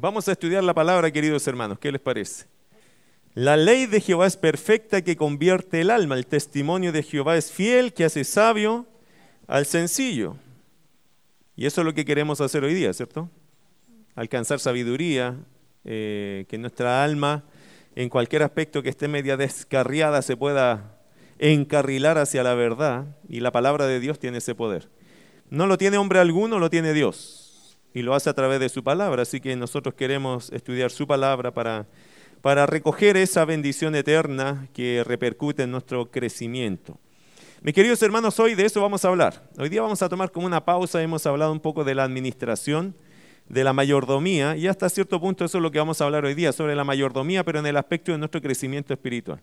Vamos a estudiar la palabra, queridos hermanos. ¿Qué les parece? La ley de Jehová es perfecta que convierte el alma. El testimonio de Jehová es fiel que hace sabio al sencillo. Y eso es lo que queremos hacer hoy día, ¿cierto? Alcanzar sabiduría, eh, que nuestra alma, en cualquier aspecto que esté media descarriada, se pueda encarrilar hacia la verdad. Y la palabra de Dios tiene ese poder. No lo tiene hombre alguno, lo tiene Dios y lo hace a través de su palabra. Así que nosotros queremos estudiar su palabra para, para recoger esa bendición eterna que repercute en nuestro crecimiento. Mis queridos hermanos, hoy de eso vamos a hablar. Hoy día vamos a tomar como una pausa, hemos hablado un poco de la administración, de la mayordomía, y hasta cierto punto eso es lo que vamos a hablar hoy día, sobre la mayordomía, pero en el aspecto de nuestro crecimiento espiritual.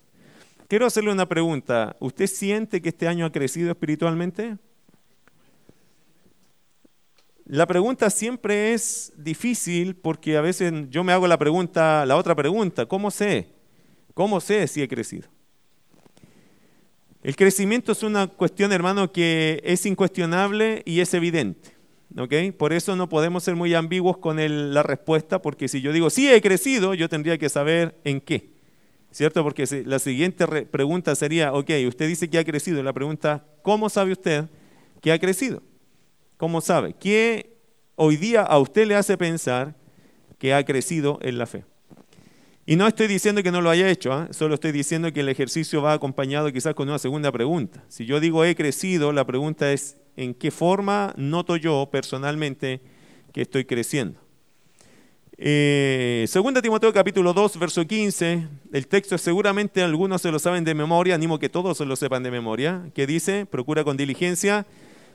Quiero hacerle una pregunta. ¿Usted siente que este año ha crecido espiritualmente? La pregunta siempre es difícil porque a veces yo me hago la pregunta, la otra pregunta, ¿cómo sé? ¿Cómo sé si he crecido? El crecimiento es una cuestión, hermano, que es incuestionable y es evidente. Por eso no podemos ser muy ambiguos con la respuesta, porque si yo digo sí he crecido, yo tendría que saber en qué. ¿Cierto? Porque la siguiente pregunta sería, ok, usted dice que ha crecido. La pregunta, ¿cómo sabe usted que ha crecido? ¿Cómo sabe? ¿Qué hoy día a usted le hace pensar que ha crecido en la fe? Y no estoy diciendo que no lo haya hecho, ¿ah? solo estoy diciendo que el ejercicio va acompañado quizás con una segunda pregunta. Si yo digo he crecido, la pregunta es ¿en qué forma noto yo personalmente que estoy creciendo? Eh, segunda Timoteo capítulo 2, verso 15, el texto seguramente algunos se lo saben de memoria, animo que todos se lo sepan de memoria, que dice, procura con diligencia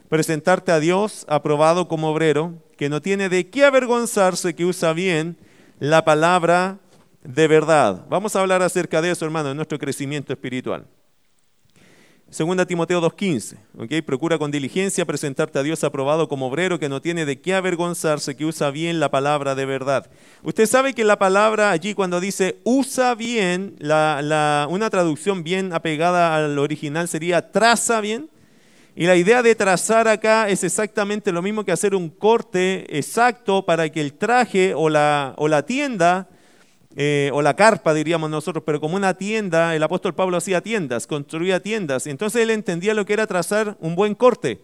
presentarte a Dios aprobado como obrero, que no tiene de qué avergonzarse, que usa bien la palabra de verdad. Vamos a hablar acerca de eso, hermano, en nuestro crecimiento espiritual. Segunda Timoteo 2.15, ¿ok? Procura con diligencia presentarte a Dios aprobado como obrero que no tiene de qué avergonzarse, que usa bien la palabra de verdad. Usted sabe que la palabra allí cuando dice usa bien, una traducción bien apegada al original sería traza bien. Y la idea de trazar acá es exactamente lo mismo que hacer un corte exacto para que el traje o la, o la tienda, eh, o la carpa diríamos nosotros, pero como una tienda, el apóstol Pablo hacía tiendas, construía tiendas. Entonces él entendía lo que era trazar un buen corte.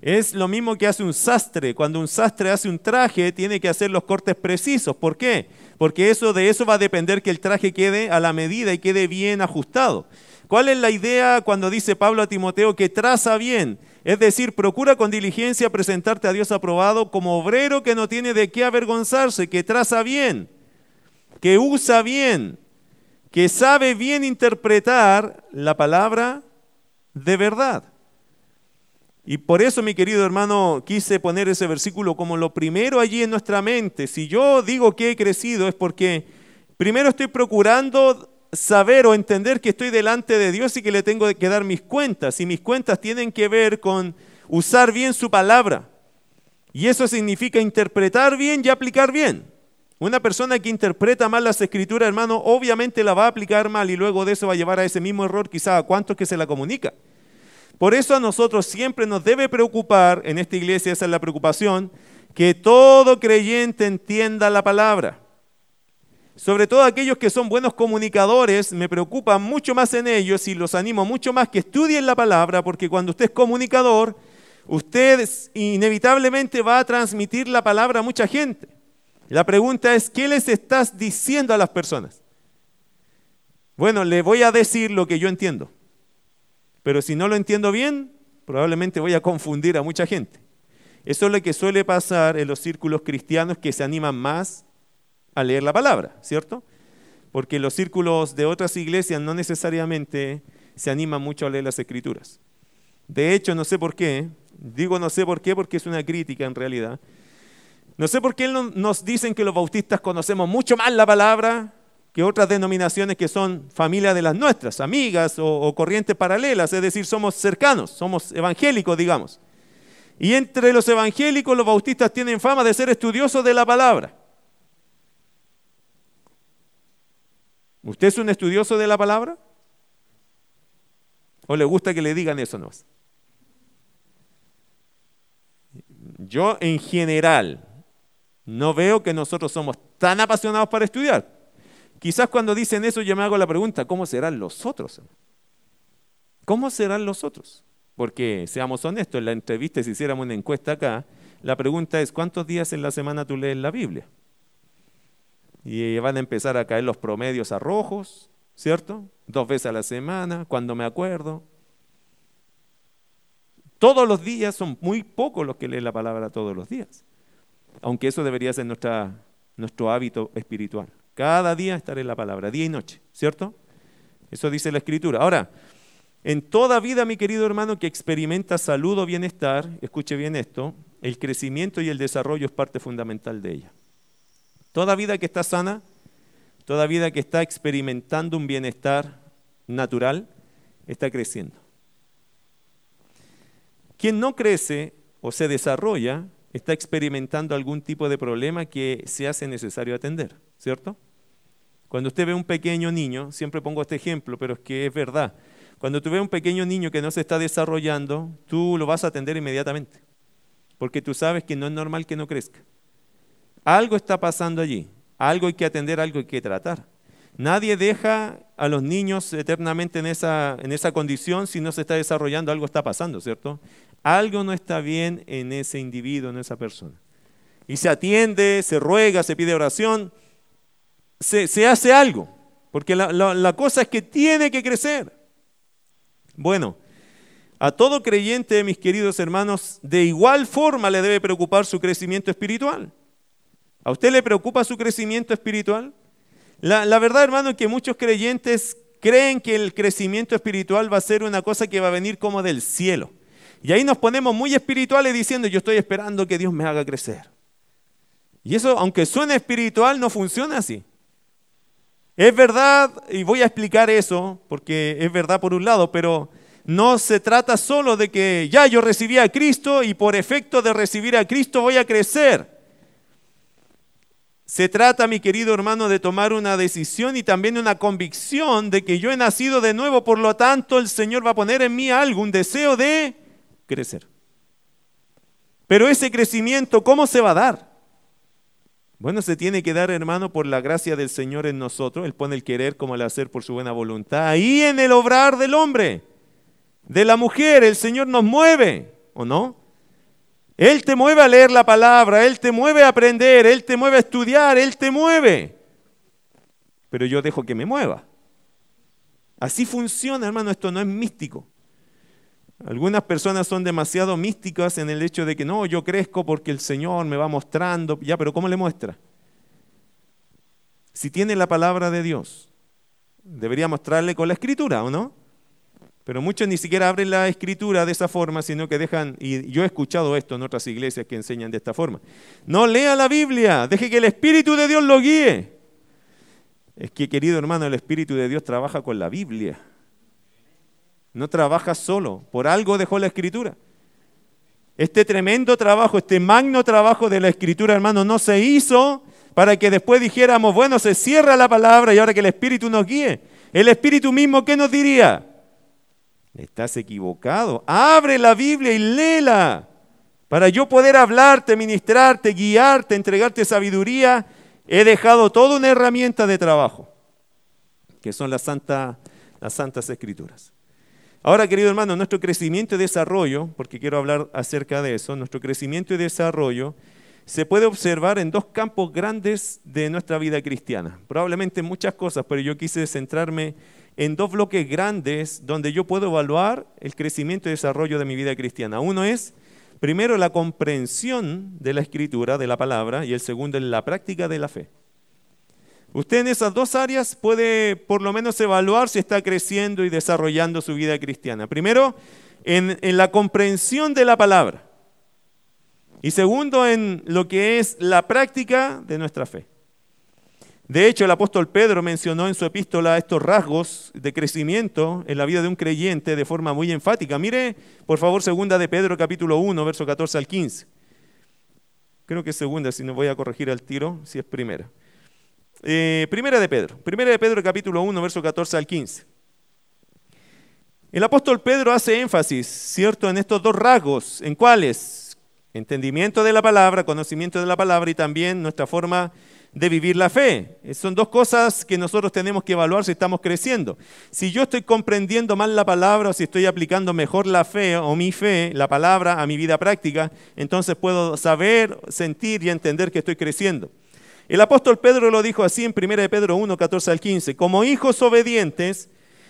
Es lo mismo que hace un sastre. Cuando un sastre hace un traje, tiene que hacer los cortes precisos. ¿Por qué? Porque eso, de eso va a depender que el traje quede a la medida y quede bien ajustado. ¿Cuál es la idea cuando dice Pablo a Timoteo que traza bien? Es decir, procura con diligencia presentarte a Dios aprobado como obrero que no tiene de qué avergonzarse, que traza bien, que usa bien, que sabe bien interpretar la palabra de verdad. Y por eso, mi querido hermano, quise poner ese versículo como lo primero allí en nuestra mente. Si yo digo que he crecido es porque primero estoy procurando saber o entender que estoy delante de Dios y que le tengo que dar mis cuentas. Y mis cuentas tienen que ver con usar bien su palabra. Y eso significa interpretar bien y aplicar bien. Una persona que interpreta mal las escrituras, hermano, obviamente la va a aplicar mal y luego de eso va a llevar a ese mismo error quizá a cuantos que se la comunica. Por eso a nosotros siempre nos debe preocupar, en esta iglesia esa es la preocupación, que todo creyente entienda la palabra. Sobre todo aquellos que son buenos comunicadores, me preocupa mucho más en ellos y los animo mucho más que estudien la palabra, porque cuando usted es comunicador, usted inevitablemente va a transmitir la palabra a mucha gente. La pregunta es, ¿qué les estás diciendo a las personas? Bueno, le voy a decir lo que yo entiendo, pero si no lo entiendo bien, probablemente voy a confundir a mucha gente. Eso es lo que suele pasar en los círculos cristianos que se animan más a leer la palabra, ¿cierto? Porque los círculos de otras iglesias no necesariamente se animan mucho a leer las escrituras. De hecho, no sé por qué, digo no sé por qué porque es una crítica en realidad. No sé por qué nos dicen que los bautistas conocemos mucho más la palabra que otras denominaciones que son familia de las nuestras, amigas o, o corrientes paralelas, es decir, somos cercanos, somos evangélicos, digamos. Y entre los evangélicos los bautistas tienen fama de ser estudiosos de la palabra. ¿Usted es un estudioso de la palabra? ¿O le gusta que le digan eso no? Yo en general, No veo que nosotros somos tan apasionados para estudiar. Quizás cuando dicen eso yo me hago la pregunta, ¿cómo serán los otros? ¿Cómo serán los otros? Porque seamos honestos, en la entrevista, si hiciéramos una encuesta acá, la pregunta es, ¿cuántos días en la semana tú lees la Biblia? Y van a empezar a caer los promedios a rojos, ¿cierto? Dos veces a la semana, cuando me acuerdo. Todos los días son muy pocos los que leen la palabra todos los días. Aunque eso debería ser nuestro hábito espiritual. Cada día estar en la palabra, día y noche, ¿cierto? Eso dice la escritura. Ahora, en toda vida, mi querido hermano, que experimenta salud o bienestar, escuche bien esto, el crecimiento y el desarrollo es parte fundamental de ella. Toda vida que está sana, toda vida que está experimentando un bienestar natural, está creciendo. Quien no crece o se desarrolla, está experimentando algún tipo de problema que se hace necesario atender, ¿cierto? Cuando usted ve un pequeño niño, siempre pongo este ejemplo, pero es que es verdad. Cuando tú ves un pequeño niño que no se está desarrollando, tú lo vas a atender inmediatamente, porque tú sabes que no es normal que no crezca. Algo está pasando allí, algo hay que atender, algo hay que tratar. Nadie deja a los niños eternamente en esa, en esa condición si no se está desarrollando, algo está pasando, ¿cierto? Algo no está bien en ese individuo, en esa persona. Y se atiende, se ruega, se pide oración, se, hace algo, porque la, la cosa es que tiene que crecer. Bueno, a todo creyente, mis queridos hermanos, de igual forma le debe preocupar su crecimiento espiritual. ¿A usted le preocupa su crecimiento espiritual? La, verdad, hermano, es que muchos creyentes creen que el crecimiento espiritual va a ser una cosa que va a venir como del cielo. Y ahí nos ponemos muy espirituales diciendo, yo estoy esperando que Dios me haga crecer. Y eso, aunque suene espiritual, no funciona así. Es verdad, y voy a explicar eso, porque es verdad por un lado, pero no se trata solo de que ya yo recibí a Cristo y por efecto de recibir a Cristo voy a crecer. Se trata, mi querido hermano, de tomar una decisión y también una convicción de que yo he nacido de nuevo, por lo tanto el Señor va a poner en mí algo, un deseo de crecer. Pero ese crecimiento, ¿cómo se va a dar? Bueno, se tiene que dar, hermano, por la gracia del Señor en nosotros. Él pone el querer como el hacer por su buena voluntad. Ahí en el obrar del hombre, de la mujer, el Señor nos mueve, ¿o no? Él te mueve a leer la palabra, Él te mueve a aprender, Él te mueve a estudiar, Él te mueve. Pero yo dejo que me mueva. Así funciona, hermano, esto no es místico. Algunas personas son demasiado místicas en el hecho de que no, yo crezco porque el Señor me va mostrando. Ya, pero ¿cómo le muestra? Si tiene la palabra de Dios, debería mostrarle con la escritura, ¿o no? Pero muchos ni siquiera abren la escritura de esa forma, sino que dejan, y yo he escuchado esto en otras iglesias que enseñan de esta forma. No lea la Biblia, deje que el Espíritu de Dios lo guíe. Es que, querido hermano, el Espíritu de Dios trabaja con la Biblia. No trabaja solo, por algo dejó la escritura. Este tremendo trabajo, este magno trabajo de la escritura, hermano, no se hizo para que después dijéramos, bueno, se cierra la palabra y ahora que el Espíritu nos guíe. El Espíritu mismo, ¿qué nos diría? Estás equivocado. Abre la Biblia y léela para yo poder hablarte, ministrarte, guiarte, entregarte sabiduría. He dejado toda una herramienta de trabajo, que son las, las santas escrituras. Ahora, querido hermano, nuestro crecimiento y desarrollo, porque quiero hablar acerca de eso, nuestro crecimiento y desarrollo se puede observar en dos campos grandes de nuestra vida cristiana. Probablemente muchas cosas, pero yo quise centrarme en dos bloques grandes donde yo puedo evaluar el crecimiento y desarrollo de mi vida cristiana. Uno es, primero, la comprensión de la escritura, de la palabra, y el segundo es la práctica de la fe. Usted en esas dos áreas puede por lo menos evaluar si está creciendo y desarrollando su vida cristiana. Primero, en, la comprensión de la palabra. Y segundo, en lo que es la práctica de nuestra fe. De hecho, el apóstol Pedro mencionó en su epístola estos rasgos de crecimiento en la vida de un creyente de forma muy enfática. Mire, por favor, segunda de Pedro capítulo 1, verso 14 al 15. Creo que es segunda, si no voy a corregir al tiro, si es primera. Eh, primera de Pedro, primera de Pedro capítulo 1, verso 14 al 15. El apóstol Pedro hace énfasis, ¿cierto?, en estos dos rasgos, ¿en cuáles? Entendimiento de la palabra, conocimiento de la palabra y también nuestra forma de vivir la fe. Son dos cosas que nosotros tenemos que evaluar si estamos creciendo. Si yo estoy comprendiendo mal la palabra o si estoy aplicando mejor la fe o mi fe, la palabra, a mi vida práctica, entonces puedo saber, sentir y entender que estoy creciendo. El apóstol Pedro lo dijo así en 1 Pedro 1, 14 al 15. Como hijos obedientes,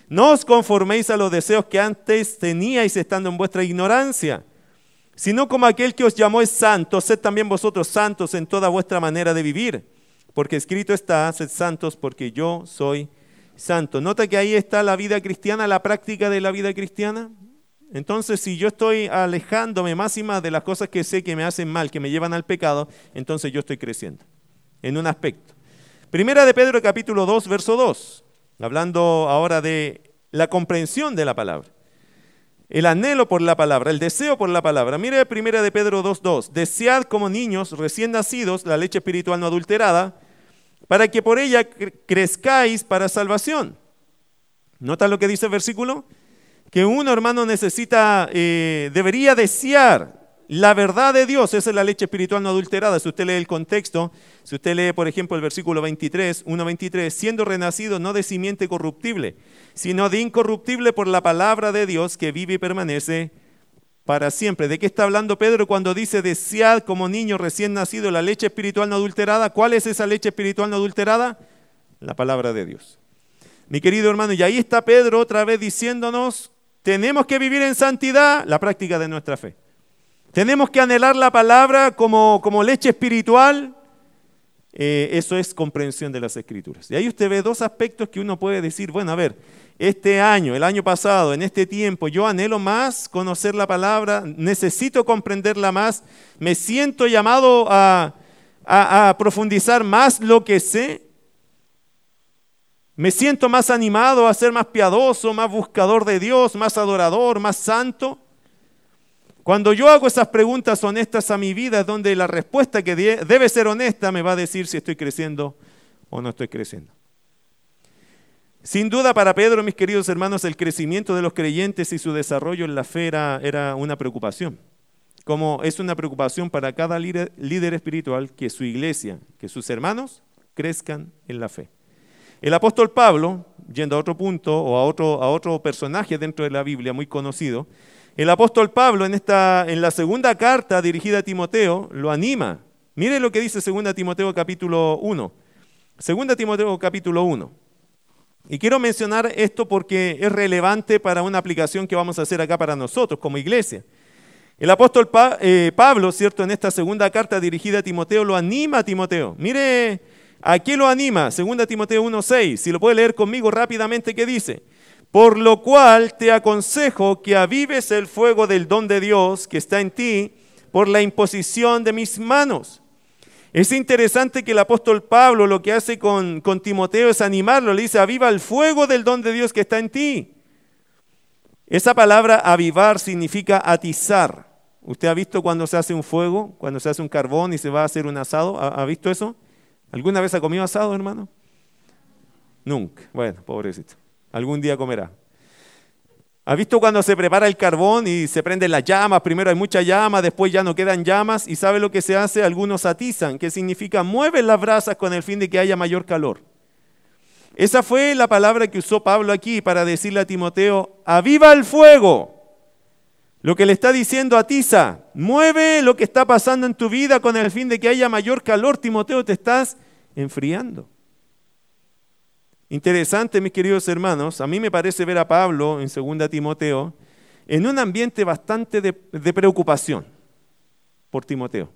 no os conforméis a los deseos que antes teníais estando en vuestra ignorancia sino como aquel que os llamó es santo, sed también vosotros santos en toda vuestra manera de vivir, porque escrito está, sed santos porque yo soy santo. Nota que ahí está la vida cristiana, la práctica de la vida cristiana. Entonces, si yo estoy alejándome más y más de las cosas que sé que me hacen mal, que me llevan al pecado, entonces yo estoy creciendo en un aspecto. Primera de Pedro capítulo 2, verso 2, hablando ahora de la comprensión de la palabra el anhelo por la palabra, el deseo por la palabra. Mire primera de Pedro 2.2, desead como niños recién nacidos la leche espiritual no adulterada, para que por ella crezcáis para salvación. ¿Nota lo que dice el versículo? Que un hermano necesita, eh, debería desear la verdad de Dios, esa es la leche espiritual no adulterada. Si usted lee el contexto, si usted lee, por ejemplo, el versículo 23, 1.23, siendo renacido no de simiente corruptible, sino de incorruptible por la palabra de Dios que vive y permanece para siempre. ¿De qué está hablando Pedro cuando dice desead como niño recién nacido la leche espiritual no adulterada? ¿Cuál es esa leche espiritual no adulterada? La palabra de Dios. Mi querido hermano, y ahí está Pedro otra vez diciéndonos, tenemos que vivir en santidad la práctica de nuestra fe. Tenemos que anhelar la palabra como, como leche espiritual. Eh, eso es comprensión de las escrituras. Y ahí usted ve dos aspectos que uno puede decir, bueno, a ver, este año, el año pasado, en este tiempo, yo anhelo más conocer la palabra, necesito comprenderla más, me siento llamado a, a profundizar más lo que sé. Me siento más animado a ser más piadoso, más buscador de Dios, más adorador, más santo. Cuando yo hago esas preguntas honestas a mi vida, donde la respuesta que debe ser honesta me va a decir si estoy creciendo o no estoy creciendo. Sin duda para Pedro, mis queridos hermanos, el crecimiento de los creyentes y su desarrollo en la fe era, una preocupación. Como es una preocupación para cada líder, líder espiritual que su iglesia, que sus hermanos crezcan en la fe. El apóstol Pablo, yendo a otro punto o a otro, a otro personaje dentro de la Biblia muy conocido, el apóstol Pablo en, esta, en la segunda carta dirigida a Timoteo lo anima. Mire lo que dice 2 Timoteo capítulo 1. 2 Timoteo capítulo 1. Y quiero mencionar esto porque es relevante para una aplicación que vamos a hacer acá para nosotros como iglesia. El apóstol eh, Pablo, ¿cierto? En esta segunda carta dirigida a Timoteo, lo anima a Timoteo. Mire, ¿a qué lo anima? 2 Timoteo 1.6. Si lo puede leer conmigo rápidamente, ¿qué dice? Por lo cual te aconsejo que avives el fuego del don de Dios que está en ti por la imposición de mis manos. Es interesante que el apóstol Pablo lo que hace con, con, Timoteo es animarlo, le dice, aviva el fuego del don de Dios que está en ti. Esa palabra avivar significa atizar. ¿Usted ha visto cuando se hace un fuego, cuando se hace un carbón y se va a hacer un asado? ¿Ha, ha visto eso? ¿Alguna vez ha comido asado, hermano? Nunca. Bueno, pobrecito. Algún día comerá. ¿Ha visto cuando se prepara el carbón y se prenden las llamas? Primero hay mucha llama, después ya no quedan llamas y ¿sabe lo que se hace? Algunos atizan, que significa mueven las brasas con el fin de que haya mayor calor. Esa fue la palabra que usó Pablo aquí para decirle a Timoteo, aviva el fuego. Lo que le está diciendo atiza, mueve lo que está pasando en tu vida con el fin de que haya mayor calor. Timoteo, te estás enfriando. Interesante, mis queridos hermanos, a mí me parece ver a Pablo en 2 Timoteo en un ambiente bastante de, preocupación por Timoteo,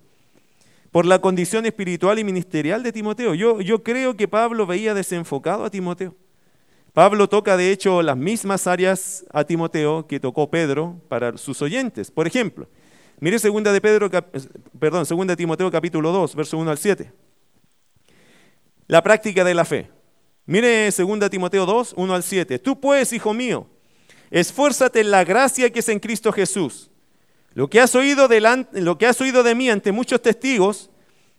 por la condición espiritual y ministerial de Timoteo. Yo, creo que Pablo veía desenfocado a Timoteo. Pablo toca de hecho las mismas áreas a Timoteo que tocó Pedro para sus oyentes. Por ejemplo, mire 2 de Pedro, perdón, 2 de Timoteo capítulo 2, verso 1 al 7. La práctica de la fe. Mire 2 Timoteo 2, 1 al 7. Tú pues, hijo mío, esfuérzate en la gracia que es en Cristo Jesús. Lo que has oído, lo que has oído de mí ante muchos testigos,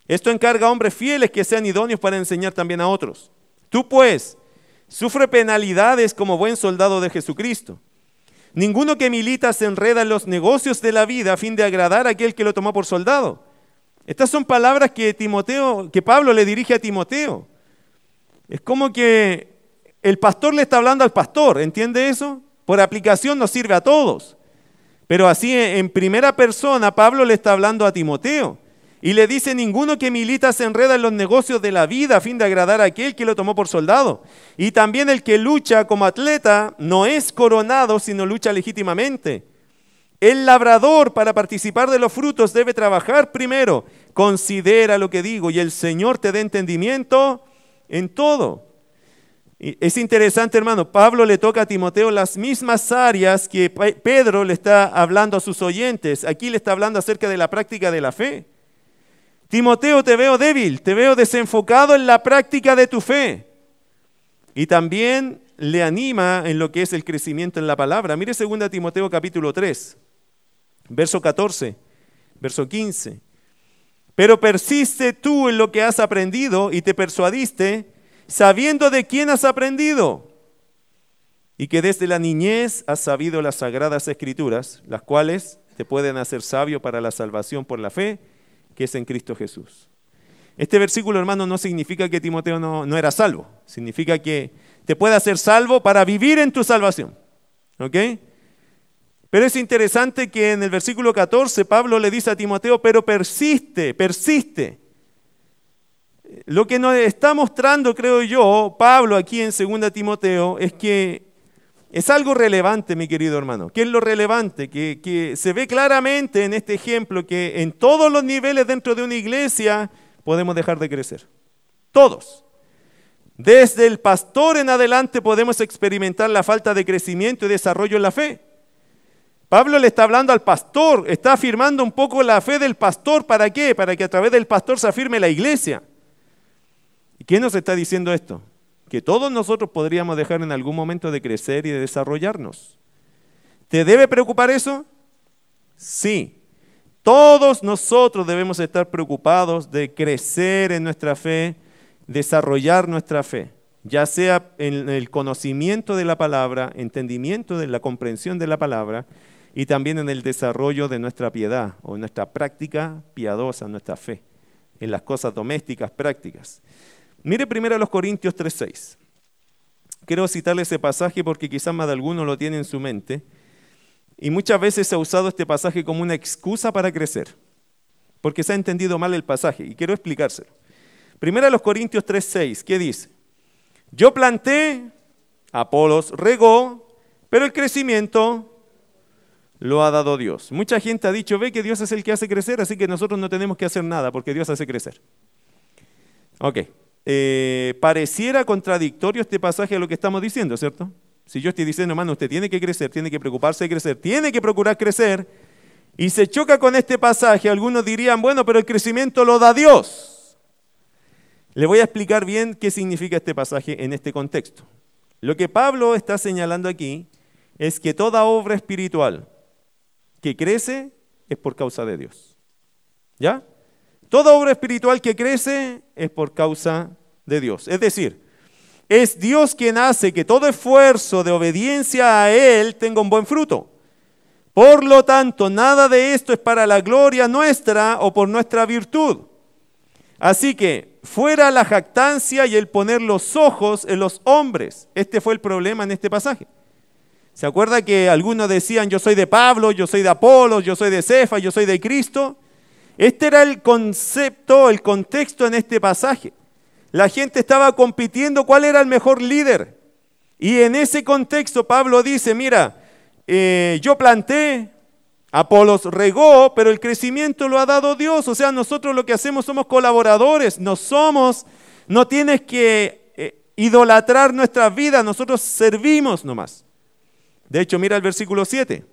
esto encarga a hombres fieles que sean idóneos para enseñar también a otros. Tú pues, sufre penalidades como buen soldado de Jesucristo. Ninguno que milita se enreda en los negocios de la vida a fin de agradar a aquel que lo tomó por soldado. Estas son palabras que Timoteo, que Pablo le dirige a Timoteo. Es como que el pastor le está hablando al pastor, ¿entiende eso? Por aplicación nos sirve a todos. Pero así en primera persona Pablo le está hablando a Timoteo. Y le dice, ninguno que milita se enreda en los negocios de la vida a fin de agradar a aquel que lo tomó por soldado. Y también el que lucha como atleta no es coronado, sino lucha legítimamente. El labrador para participar de los frutos debe trabajar primero. Considera lo que digo y el Señor te dé entendimiento en todo. Es interesante, hermano, Pablo le toca a Timoteo las mismas áreas que Pedro le está hablando a sus oyentes. Aquí le está hablando acerca de la práctica de la fe. Timoteo, te veo débil, te veo desenfocado en la práctica de tu fe. Y también le anima en lo que es el crecimiento en la palabra. Mire 2 Timoteo capítulo 3, verso 14, verso 15. Pero persiste tú en lo que has aprendido y te persuadiste, sabiendo de quién has aprendido. Y que desde la niñez has sabido las sagradas escrituras, las cuales te pueden hacer sabio para la salvación por la fe que es en Cristo Jesús. Este versículo, hermano, no significa que Timoteo no, no era salvo. Significa que te puede hacer salvo para vivir en tu salvación. ¿Ok? Pero es interesante que en el versículo 14 Pablo le dice a Timoteo, pero persiste, persiste. Lo que nos está mostrando, creo yo, Pablo aquí en 2 Timoteo, es que es algo relevante, mi querido hermano. ¿Qué es lo relevante? Que, se ve claramente en este ejemplo que en todos los niveles dentro de una iglesia podemos dejar de crecer. Todos. Desde el pastor en adelante podemos experimentar la falta de crecimiento y desarrollo en la fe. Pablo le está hablando al pastor, está afirmando un poco la fe del pastor. ¿Para qué? Para que a través del pastor se afirme la iglesia. ¿Y nos está diciendo esto? que todos nosotros podríamos dejar en algún momento de crecer y de desarrollarnos. ¿Te debe preocupar eso? Sí. Todos nosotros debemos estar preocupados de crecer en nuestra fe, desarrollar nuestra fe, ya sea en el conocimiento de la palabra, entendimiento de la comprensión de la palabra y también en el desarrollo de nuestra piedad o nuestra práctica piadosa, nuestra fe, en las cosas domésticas prácticas. Mire primero a los Corintios 3.6. Quiero citarle ese pasaje porque quizás más de alguno lo tiene en su mente. Y muchas veces se ha usado este pasaje como una excusa para crecer, porque se ha entendido mal el pasaje. Y quiero explicárselo. Primero a los Corintios 3.6, ¿qué dice? Yo planté, Apolos regó, pero el crecimiento lo ha dado Dios. Mucha gente ha dicho, ve que Dios es el que hace crecer, así que nosotros no tenemos que hacer nada porque Dios hace crecer. Ok, eh, pareciera contradictorio este pasaje a lo que estamos diciendo, ¿cierto? Si yo estoy diciendo, hermano, usted tiene que crecer, tiene que preocuparse de crecer, tiene que procurar crecer, y se choca con este pasaje, algunos dirían, bueno, pero el crecimiento lo da Dios. Le voy a explicar bien qué significa este pasaje en este contexto. Lo que Pablo está señalando aquí es que toda obra espiritual que crece es por causa de Dios. ¿Ya? Toda obra espiritual que crece es por causa de Dios. Es decir, es Dios quien hace que todo esfuerzo de obediencia a Él tenga un buen fruto. Por lo tanto, nada de esto es para la gloria nuestra o por nuestra virtud. Así que fuera la jactancia y el poner los ojos en los hombres. Este fue el problema en este pasaje. ¿Se acuerda que algunos decían yo soy de Pablo, yo soy de Apolo, yo soy de Cefa, yo soy de Cristo? Este era el concepto, el contexto en este pasaje. La gente estaba compitiendo cuál era el mejor líder. Y en ese contexto Pablo dice, mira, eh, yo planté, Apolos regó, pero el crecimiento lo ha dado Dios. O sea, nosotros lo que hacemos somos colaboradores, no somos, no tienes que eh, idolatrar nuestras vidas, nosotros servimos nomás. De hecho, mira el versículo 7.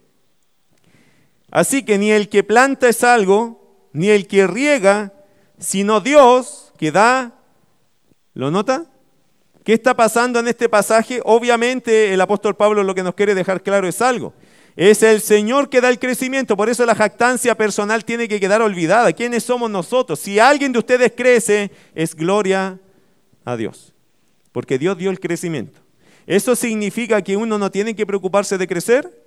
Así que ni el que planta es algo, ni el que riega, sino Dios que da. ¿Lo nota? ¿Qué está pasando en este pasaje? Obviamente el apóstol Pablo lo que nos quiere dejar claro es algo. Es el Señor que da el crecimiento, por eso la jactancia personal tiene que quedar olvidada. ¿Quiénes somos nosotros? Si alguien de ustedes crece, es gloria a Dios, porque Dios dio el crecimiento. ¿Eso significa que uno no tiene que preocuparse de crecer?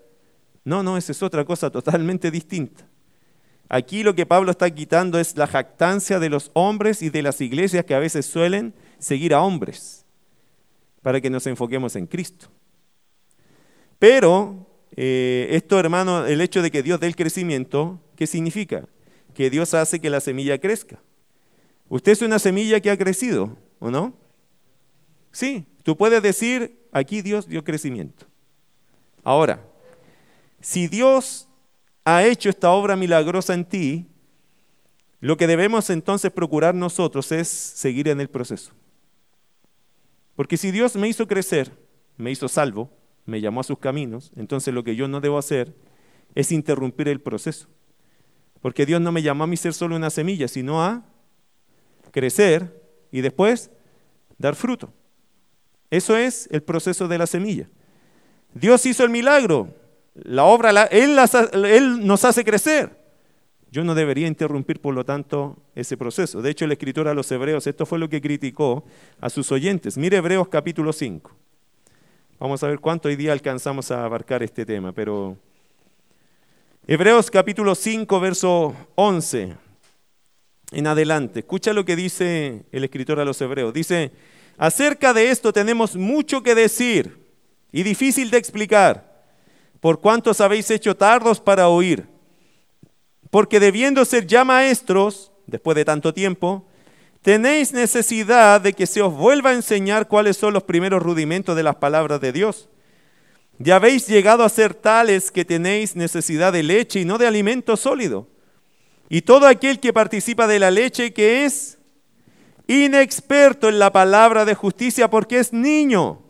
No, no, esa es otra cosa totalmente distinta. Aquí lo que Pablo está quitando es la jactancia de los hombres y de las iglesias que a veces suelen seguir a hombres para que nos enfoquemos en Cristo. Pero eh, esto, hermano, el hecho de que Dios dé el crecimiento, ¿qué significa? Que Dios hace que la semilla crezca. Usted es una semilla que ha crecido, ¿o no? Sí, tú puedes decir, aquí Dios dio crecimiento. Ahora, si Dios ha hecho esta obra milagrosa en ti, lo que debemos entonces procurar nosotros es seguir en el proceso. Porque si Dios me hizo crecer, me hizo salvo, me llamó a sus caminos, entonces lo que yo no debo hacer es interrumpir el proceso. Porque Dios no me llamó a mí ser solo una semilla, sino a crecer y después dar fruto. Eso es el proceso de la semilla. Dios hizo el milagro, la obra, él, nos hace crecer. Yo no debería interrumpir, por lo tanto, ese proceso. De hecho, el escritor a los hebreos, esto fue lo que criticó a sus oyentes. Mire Hebreos capítulo 5. Vamos a ver cuánto hoy día alcanzamos a abarcar este tema, pero Hebreos capítulo 5, verso 11 en adelante. Escucha lo que dice el escritor a los hebreos. Dice, acerca de esto tenemos mucho que decir y difícil de explicar, por cuantos habéis hecho tardos para oír. Porque debiendo ser ya maestros, después de tanto tiempo, tenéis necesidad de que se os vuelva a enseñar cuáles son los primeros rudimentos de las palabras de Dios. Ya habéis llegado a ser tales que tenéis necesidad de leche y no de alimento sólido y todo aquel que participa de la leche que es inexperto en la palabra de justicia porque es niño.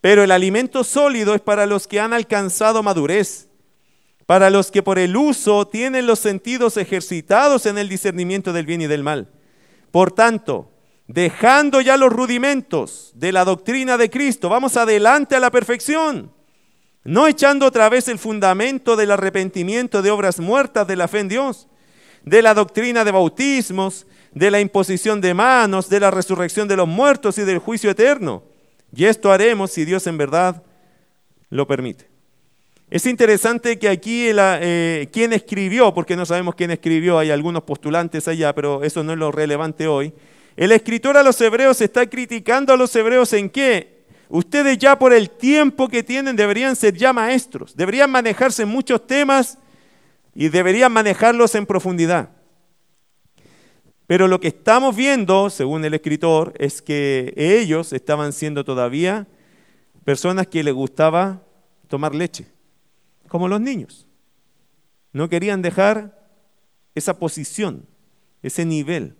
Pero el alimento sólido es para los que han alcanzado madurez, para los que por el uso tienen los sentidos ejercitados en el discernimiento del bien y del mal. Por tanto, dejando ya los rudimentos de la doctrina de Cristo, vamos adelante a la perfección no echando otra vez el fundamento del arrepentimiento de obras muertas de la fe en Dios, de la doctrina de bautismos, de la imposición de manos, de la resurrección de los muertos y del juicio eterno. Y esto haremos si Dios en verdad lo permite. Es interesante que aquí eh, quien escribió, porque no sabemos quién escribió, hay algunos postulantes allá, pero eso no es lo relevante hoy. El escritor a los hebreos está criticando a los hebreos en qué? Ustedes ya por el tiempo que tienen deberían ser ya maestros, deberían manejarse en muchos temas y deberían manejarlos en profundidad. Pero lo que estamos viendo, según el escritor, es que ellos estaban siendo todavía personas que les gustaba tomar leche, como los niños. No querían dejar esa posición, ese nivel.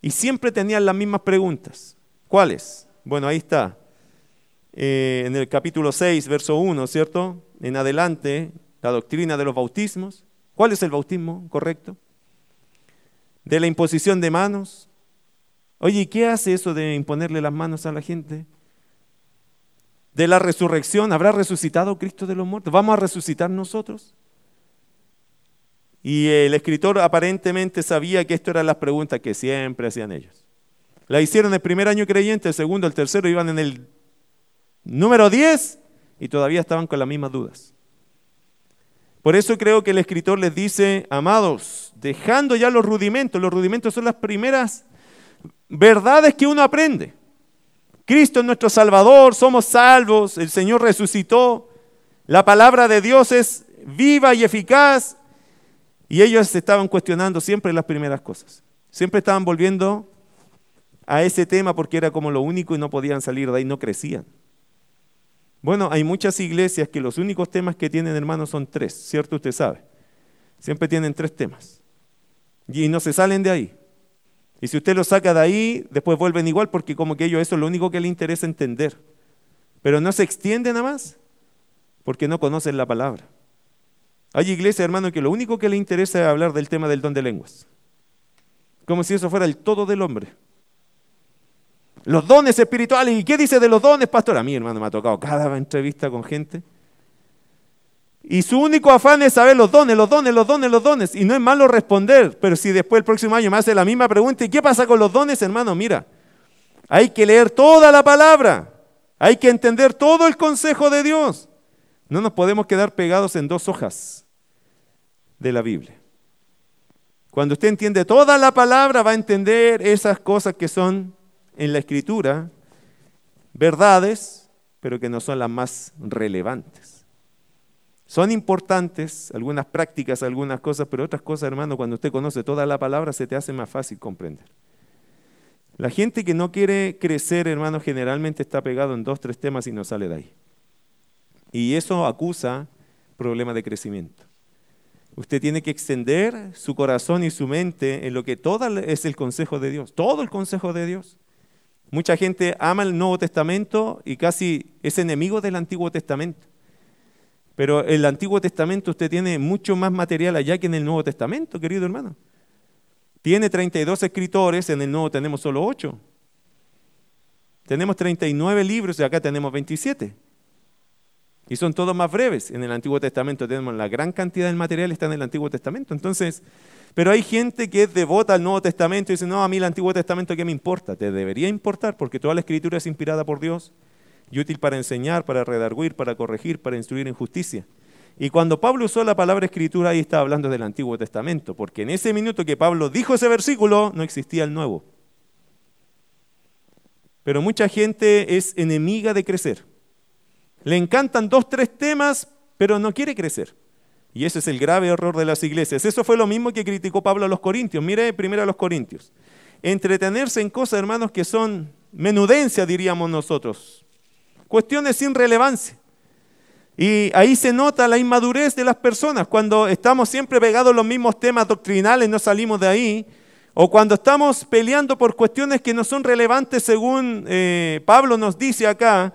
Y siempre tenían las mismas preguntas. ¿Cuáles? Bueno, ahí está. Eh, en el capítulo 6, verso 1, ¿cierto? En adelante, la doctrina de los bautismos. ¿Cuál es el bautismo correcto? De la imposición de manos. Oye, ¿qué hace eso de imponerle las manos a la gente? De la resurrección. ¿Habrá resucitado Cristo de los muertos? ¿Vamos a resucitar nosotros? Y el escritor aparentemente sabía que esto eran las preguntas que siempre hacían ellos. La hicieron el primer año creyente, el segundo, el tercero, iban en el número 10 y todavía estaban con las mismas dudas. Por eso creo que el escritor les dice, amados, dejando ya los rudimentos, los rudimentos son las primeras verdades que uno aprende. Cristo es nuestro Salvador, somos salvos, el Señor resucitó, la palabra de Dios es viva y eficaz. Y ellos estaban cuestionando siempre las primeras cosas. Siempre estaban volviendo a ese tema porque era como lo único y no podían salir de ahí, no crecían. Bueno, hay muchas iglesias que los únicos temas que tienen, hermanos, son tres, ¿cierto? Usted sabe. Siempre tienen tres temas. Y no se salen de ahí. Y si usted los saca de ahí, después vuelven igual porque como que ellos eso es lo único que les interesa entender. Pero no se extienden a más porque no conocen la palabra. Hay iglesias, hermano, que lo único que les interesa es hablar del tema del don de lenguas. Como si eso fuera el todo del hombre. Los dones espirituales. ¿Y qué dice de los dones, pastor? A mí, hermano, me ha tocado cada entrevista con gente. Y su único afán es saber los dones, los dones, los dones, los dones. Y no es malo responder, pero si después el próximo año me hace la misma pregunta, ¿y qué pasa con los dones, hermano? Mira, hay que leer toda la palabra. Hay que entender todo el consejo de Dios. No nos podemos quedar pegados en dos hojas de la Biblia. Cuando usted entiende toda la palabra, va a entender esas cosas que son en la escritura verdades, pero que no son las más relevantes. Son importantes algunas prácticas, algunas cosas, pero otras cosas, hermano, cuando usted conoce toda la palabra, se te hace más fácil comprender. La gente que no quiere crecer, hermano, generalmente está pegado en dos, tres temas y no sale de ahí. Y eso acusa problemas de crecimiento. Usted tiene que extender su corazón y su mente en lo que todo es el consejo de Dios, todo el consejo de Dios. Mucha gente ama el Nuevo Testamento y casi es enemigo del Antiguo Testamento. Pero el Antiguo Testamento usted tiene mucho más material allá que en el Nuevo Testamento, querido hermano. Tiene 32 escritores, en el Nuevo tenemos solo 8. Tenemos 39 libros y acá tenemos 27. Y son todos más breves. En el Antiguo Testamento tenemos la gran cantidad del material, está en el Antiguo Testamento. Entonces, pero hay gente que es devota al Nuevo Testamento y dice, no, a mí el Antiguo Testamento, ¿qué me importa? Te debería importar porque toda la escritura es inspirada por Dios y útil para enseñar, para redarguir, para corregir, para instruir en justicia. Y cuando Pablo usó la palabra escritura, ahí estaba hablando del Antiguo Testamento, porque en ese minuto que Pablo dijo ese versículo, no existía el Nuevo. Pero mucha gente es enemiga de crecer. Le encantan dos, tres temas, pero no quiere crecer. Y ese es el grave error de las iglesias. Eso fue lo mismo que criticó Pablo a los Corintios. Mire primero a los Corintios. Entretenerse en cosas, hermanos, que son menudencia, diríamos nosotros. Cuestiones sin relevancia. Y ahí se nota la inmadurez de las personas. Cuando estamos siempre pegados a los mismos temas doctrinales, no salimos de ahí. O cuando estamos peleando por cuestiones que no son relevantes según eh, Pablo nos dice acá,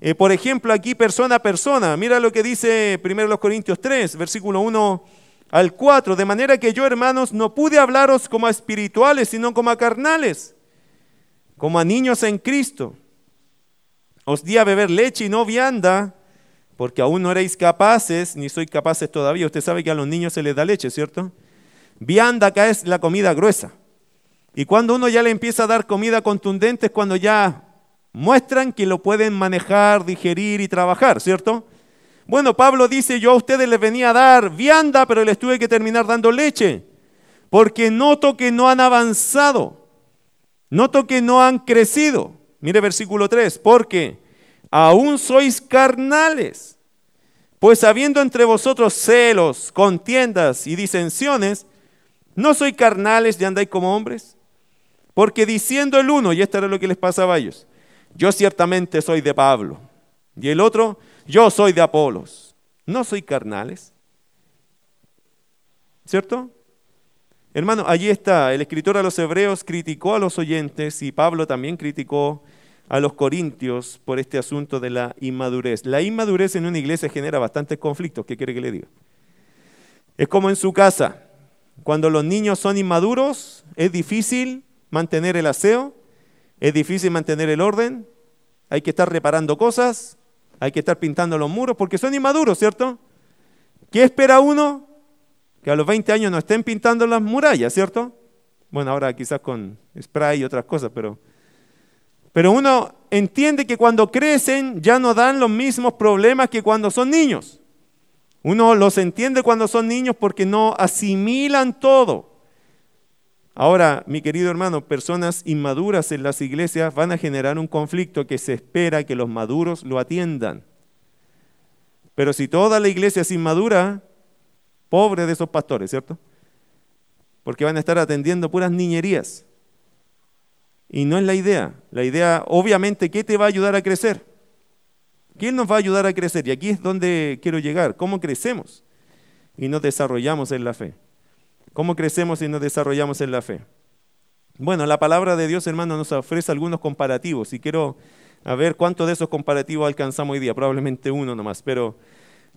eh, por ejemplo, aquí persona a persona. Mira lo que dice 1 Corintios 3, versículo 1 al 4. De manera que yo, hermanos, no pude hablaros como a espirituales, sino como a carnales, como a niños en Cristo. Os di a beber leche y no vianda, porque aún no erais capaces, ni sois capaces todavía. Usted sabe que a los niños se les da leche, ¿cierto? Vianda acá es la comida gruesa. Y cuando uno ya le empieza a dar comida contundente es cuando ya muestran que lo pueden manejar, digerir y trabajar, ¿cierto? Bueno, Pablo dice, yo a ustedes les venía a dar vianda, pero les tuve que terminar dando leche, porque noto que no han avanzado, noto que no han crecido. Mire versículo 3, porque aún sois carnales, pues habiendo entre vosotros celos, contiendas y disensiones, ¿no sois carnales y andáis como hombres? Porque diciendo el uno, y esto era lo que les pasaba a ellos, yo ciertamente soy de Pablo. Y el otro, yo soy de Apolos. No soy carnales. ¿Cierto? Hermano, allí está, el escritor a los hebreos criticó a los oyentes y Pablo también criticó a los corintios por este asunto de la inmadurez. La inmadurez en una iglesia genera bastantes conflictos, ¿qué quiere que le diga? Es como en su casa, cuando los niños son inmaduros, es difícil mantener el aseo, es difícil mantener el orden, hay que estar reparando cosas, hay que estar pintando los muros porque son inmaduros, ¿cierto? ¿Qué espera uno? Que a los 20 años no estén pintando las murallas, ¿cierto? Bueno, ahora quizás con spray y otras cosas, pero, pero uno entiende que cuando crecen ya no dan los mismos problemas que cuando son niños. Uno los entiende cuando son niños porque no asimilan todo. Ahora, mi querido hermano, personas inmaduras en las iglesias van a generar un conflicto que se espera que los maduros lo atiendan. Pero si toda la iglesia es inmadura, pobre de esos pastores, ¿cierto? Porque van a estar atendiendo puras niñerías. Y no es la idea. La idea, obviamente, ¿qué te va a ayudar a crecer? ¿Quién nos va a ayudar a crecer? Y aquí es donde quiero llegar. ¿Cómo crecemos? Y nos desarrollamos en la fe. ¿Cómo crecemos y nos desarrollamos en la fe? Bueno, la palabra de Dios, hermano, nos ofrece algunos comparativos y quiero a ver cuántos de esos comparativos alcanzamos hoy día, probablemente uno nomás, pero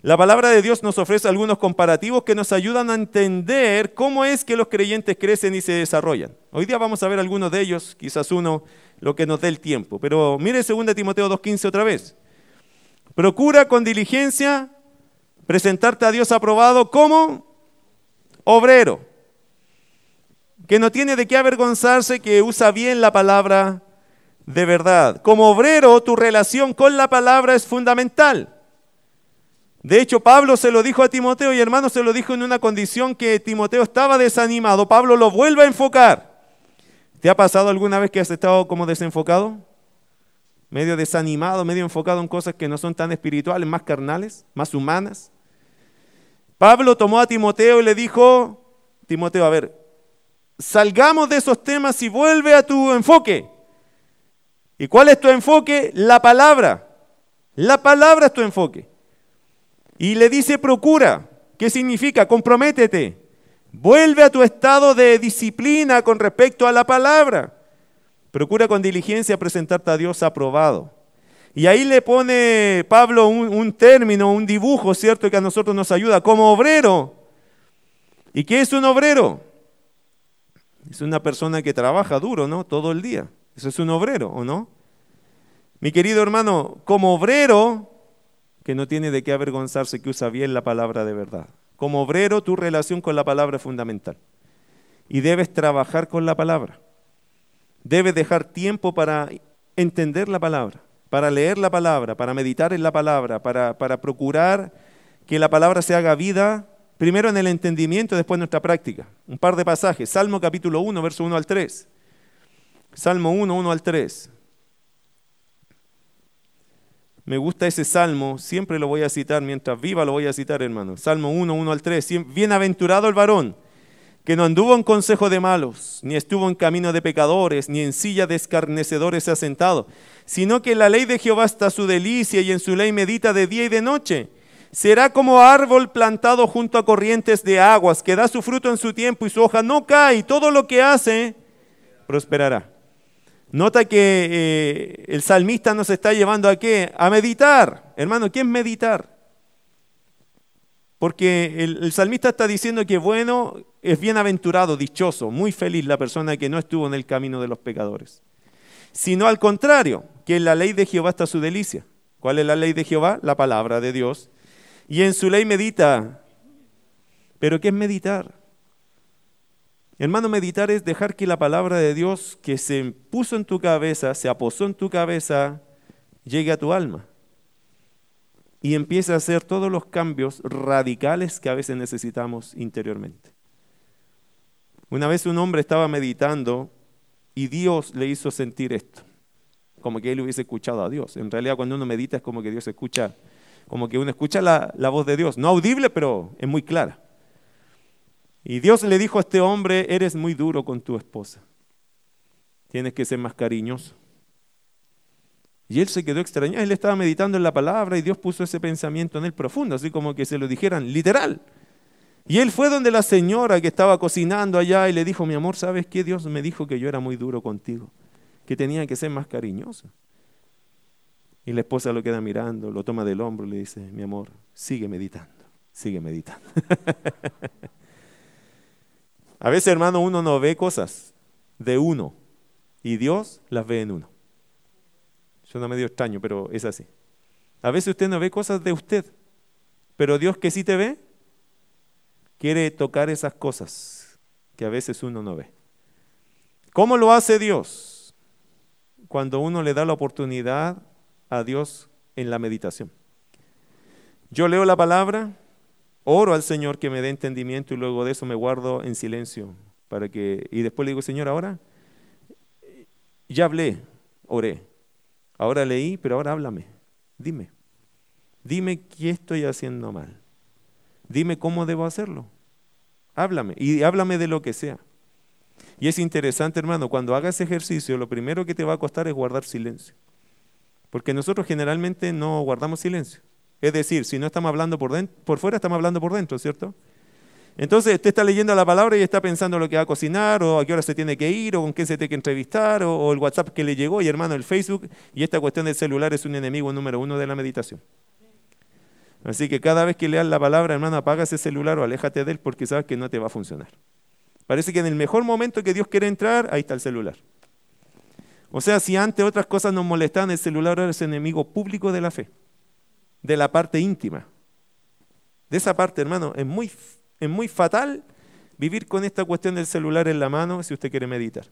la palabra de Dios nos ofrece algunos comparativos que nos ayudan a entender cómo es que los creyentes crecen y se desarrollan. Hoy día vamos a ver algunos de ellos, quizás uno, lo que nos dé el tiempo, pero mire 2 Timoteo 2.15 otra vez. Procura con diligencia presentarte a Dios aprobado como obrero que no tiene de qué avergonzarse, que usa bien la palabra de verdad. Como obrero, tu relación con la palabra es fundamental. De hecho, Pablo se lo dijo a Timoteo y hermano se lo dijo en una condición que Timoteo estaba desanimado. Pablo lo vuelve a enfocar. ¿Te ha pasado alguna vez que has estado como desenfocado? Medio desanimado, medio enfocado en cosas que no son tan espirituales, más carnales, más humanas. Pablo tomó a Timoteo y le dijo, Timoteo, a ver, salgamos de esos temas y vuelve a tu enfoque. ¿Y cuál es tu enfoque? La palabra. La palabra es tu enfoque. Y le dice, procura. ¿Qué significa? Comprométete. Vuelve a tu estado de disciplina con respecto a la palabra. Procura con diligencia presentarte a Dios aprobado y ahí le pone Pablo un, término, un dibujo, ¿cierto? Que a nosotros nos ayuda como obrero. ¿Y qué es un obrero? Es una persona que trabaja duro, ¿no? Todo el día. Eso es un obrero, ¿o no? Mi querido hermano, como obrero, que no tiene de qué avergonzarse, que usa bien la palabra de verdad. Como obrero, tu relación con la palabra es fundamental. Y debes trabajar con la palabra. Debes dejar tiempo para entender la palabra para leer la palabra, para meditar en la palabra, para, procurar que la palabra se haga vida, primero en el entendimiento después en nuestra práctica. Un par de pasajes. Salmo capítulo 1, verso 1 al 3. Salmo 1, 1 al 3. Me gusta ese salmo, siempre lo voy a citar, mientras viva lo voy a citar, hermano. Salmo 1, 1 al 3. Bienaventurado el varón que no anduvo en consejo de malos, ni estuvo en camino de pecadores, ni en silla de escarnecedores se ha sentado, sino que en la ley de Jehová está su delicia y en su ley medita de día y de noche. Será como árbol plantado junto a corrientes de aguas, que da su fruto en su tiempo y su hoja no cae, y todo lo que hace prosperará. Nota que eh, el salmista nos está llevando a qué? A meditar. Hermano, ¿qué es meditar? Porque el, salmista está diciendo que bueno, es bienaventurado, dichoso, muy feliz la persona que no estuvo en el camino de los pecadores. Sino al contrario, que en la ley de Jehová está su delicia. ¿Cuál es la ley de Jehová? La palabra de Dios. Y en su ley medita. ¿Pero qué es meditar? Hermano, meditar es dejar que la palabra de Dios que se puso en tu cabeza, se aposó en tu cabeza, llegue a tu alma y empieza a hacer todos los cambios radicales que a veces necesitamos interiormente. Una vez un hombre estaba meditando y Dios le hizo sentir esto, como que él hubiese escuchado a Dios. En realidad cuando uno medita es como que Dios escucha, como que uno escucha la, la voz de Dios, no audible, pero es muy clara. Y Dios le dijo a este hombre, eres muy duro con tu esposa, tienes que ser más cariñoso. Y él se quedó extrañado, él estaba meditando en la palabra y Dios puso ese pensamiento en él profundo, así como que se lo dijeran literal. Y él fue donde la señora que estaba cocinando allá y le dijo, mi amor, ¿sabes qué? Dios me dijo que yo era muy duro contigo, que tenía que ser más cariñoso. Y la esposa lo queda mirando, lo toma del hombro y le dice, mi amor, sigue meditando, sigue meditando. A veces, hermano, uno no ve cosas de uno y Dios las ve en uno. Suena medio extraño, pero es así. A veces usted no ve cosas de usted, pero Dios que sí te ve, quiere tocar esas cosas que a veces uno no ve. ¿Cómo lo hace Dios? Cuando uno le da la oportunidad a Dios en la meditación. Yo leo la palabra, oro al Señor que me dé entendimiento y luego de eso me guardo en silencio para que y después le digo, "Señor, ahora ya hablé, oré. Ahora leí, pero ahora háblame. Dime. Dime qué estoy haciendo mal. Dime cómo debo hacerlo. Háblame. Y háblame de lo que sea. Y es interesante, hermano, cuando hagas ejercicio, lo primero que te va a costar es guardar silencio. Porque nosotros generalmente no guardamos silencio. Es decir, si no estamos hablando por, dentro, por fuera, estamos hablando por dentro, ¿cierto? Entonces usted está leyendo la palabra y está pensando lo que va a cocinar, o a qué hora se tiene que ir, o con quién se tiene que entrevistar, o, el WhatsApp que le llegó, y hermano, el Facebook, y esta cuestión del celular es un enemigo número uno de la meditación. Así que cada vez que leas la palabra, hermano, apaga ese celular o aléjate de él porque sabes que no te va a funcionar. Parece que en el mejor momento que Dios quiere entrar, ahí está el celular. O sea, si antes otras cosas nos molestaban, el celular ahora es enemigo público de la fe, de la parte íntima. De esa parte, hermano, es muy es muy fatal vivir con esta cuestión del celular en la mano si usted quiere meditar.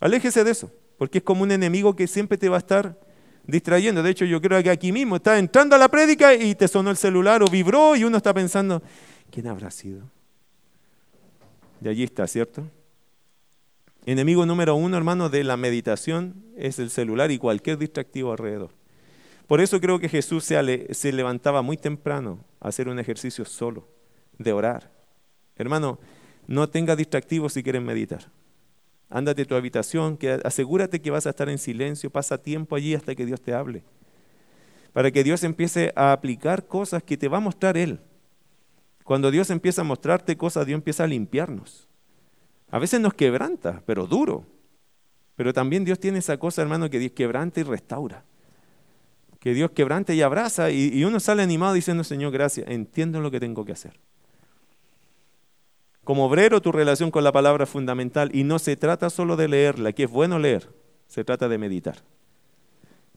Aléjese de eso, porque es como un enemigo que siempre te va a estar distrayendo. De hecho, yo creo que aquí mismo está entrando a la prédica y te sonó el celular o vibró y uno está pensando, ¿quién habrá sido? Y allí está, ¿cierto? Enemigo número uno, hermano, de la meditación es el celular y cualquier distractivo alrededor. Por eso creo que Jesús se, levantaba muy temprano a hacer un ejercicio solo, de orar. Hermano, no tengas distractivos si quieres meditar. Ándate a tu habitación, que asegúrate que vas a estar en silencio, pasa tiempo allí hasta que Dios te hable. Para que Dios empiece a aplicar cosas que te va a mostrar Él. Cuando Dios empieza a mostrarte cosas, Dios empieza a limpiarnos. A veces nos quebranta, pero duro. Pero también Dios tiene esa cosa, hermano, que Dios quebranta y restaura. Que Dios quebrante y abraza y, y uno sale animado diciendo, Señor, gracias, entiendo lo que tengo que hacer. Como obrero, tu relación con la palabra es fundamental y no se trata solo de leerla, que es bueno leer, se trata de meditar.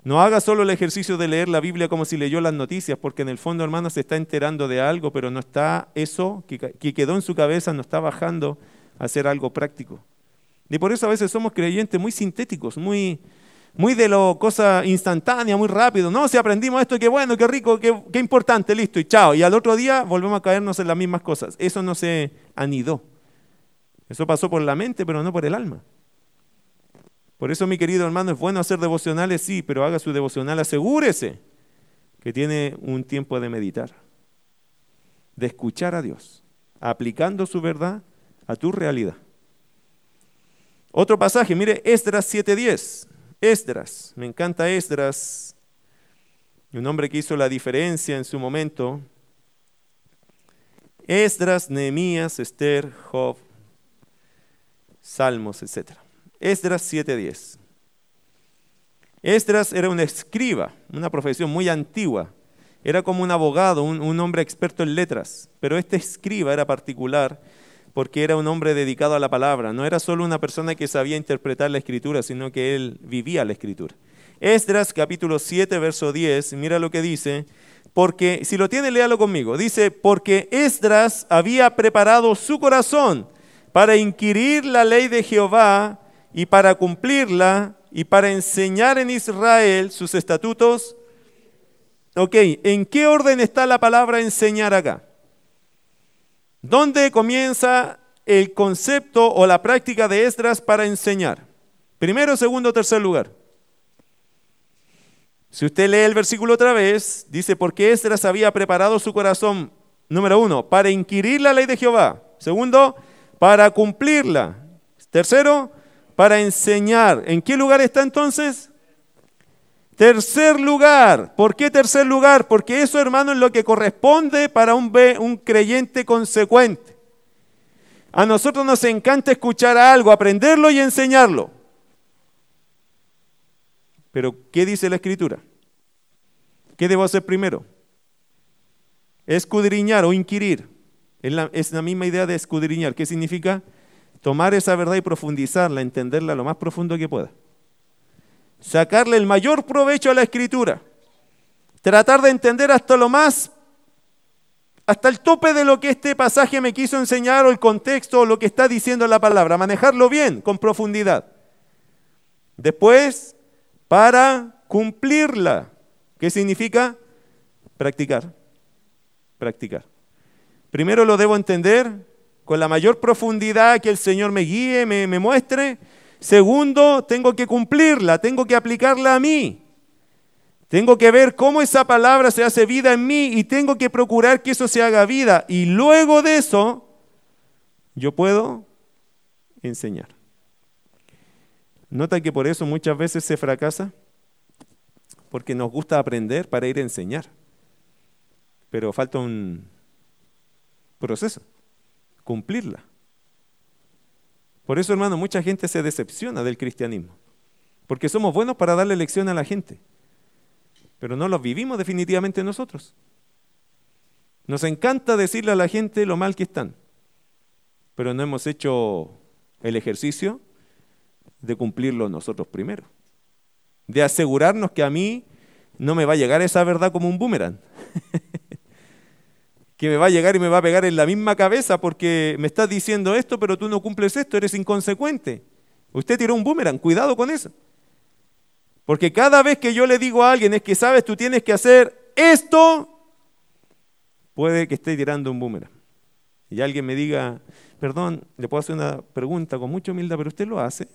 No haga solo el ejercicio de leer la Biblia como si leyó las noticias, porque en el fondo, hermano, se está enterando de algo, pero no está eso que, que quedó en su cabeza, no está bajando a hacer algo práctico. Y por eso a veces somos creyentes muy sintéticos, muy, muy de lo cosa instantánea, muy rápido. No, si aprendimos esto, qué bueno, qué rico, qué, qué, importante, listo, y chao. Y al otro día volvemos a caernos en las mismas cosas. Eso no se anidó. Eso pasó por la mente, pero no por el alma. Por eso, mi querido hermano, es bueno hacer devocionales, sí, pero haga su devocional, asegúrese que tiene un tiempo de meditar, de escuchar a Dios, aplicando su verdad a tu realidad. Otro pasaje, mire, Esdras 7:10. Esdras, me encanta Esdras, un hombre que hizo la diferencia en su momento. Esdras, Nehemías, Esther, Job, Salmos, etc. Esdras 7:10. Esdras era un escriba, una profesión muy antigua. Era como un abogado, un, un hombre experto en letras, pero este escriba era particular porque era un hombre dedicado a la palabra. No era solo una persona que sabía interpretar la escritura, sino que él vivía la escritura. Esdras capítulo 7, verso 10, mira lo que dice, porque, si lo tiene, léalo conmigo, dice, porque Esdras había preparado su corazón para inquirir la ley de Jehová y para cumplirla y para enseñar en Israel sus estatutos. Ok, ¿en qué orden está la palabra enseñar acá? ¿Dónde comienza el concepto o la práctica de Esdras para enseñar? Primero, segundo, tercer lugar. Si usted lee el versículo otra vez, dice, porque Esdras había preparado su corazón, número uno, para inquirir la ley de Jehová. Segundo, para cumplirla. Tercero, para enseñar. ¿En qué lugar está entonces? Tercer lugar. ¿Por qué tercer lugar? Porque eso, hermano, es lo que corresponde para un, creyente consecuente. A nosotros nos encanta escuchar algo, aprenderlo y enseñarlo. Pero, ¿qué dice la Escritura? ¿Qué debo hacer primero? Escudriñar o inquirir. Es la, es la misma idea de escudriñar. ¿Qué significa? Tomar esa verdad y profundizarla, entenderla lo más profundo que pueda sacarle el mayor provecho a la escritura, tratar de entender hasta lo más, hasta el tope de lo que este pasaje me quiso enseñar o el contexto o lo que está diciendo la palabra, manejarlo bien, con profundidad. Después, para cumplirla, ¿qué significa? Practicar, practicar. Primero lo debo entender con la mayor profundidad que el Señor me guíe, me, me muestre, Segundo, tengo que cumplirla, tengo que aplicarla a mí. Tengo que ver cómo esa palabra se hace vida en mí y tengo que procurar que eso se haga vida. Y luego de eso, yo puedo enseñar. Nota que por eso muchas veces se fracasa, porque nos gusta aprender para ir a enseñar. Pero falta un proceso, cumplirla. Por eso, hermano, mucha gente se decepciona del cristianismo. Porque somos buenos para darle lección a la gente. Pero no los vivimos definitivamente nosotros. Nos encanta decirle a la gente lo mal que están. Pero no hemos hecho el ejercicio de cumplirlo nosotros primero. De asegurarnos que a mí no me va a llegar esa verdad como un boomerang. que me va a llegar y me va a pegar en la misma cabeza porque me estás diciendo esto, pero tú no cumples esto, eres inconsecuente. Usted tiró un boomerang, cuidado con eso. Porque cada vez que yo le digo a alguien es que sabes, tú tienes que hacer esto, puede que esté tirando un boomerang. Y alguien me diga, perdón, le puedo hacer una pregunta con mucha humildad, pero usted lo hace.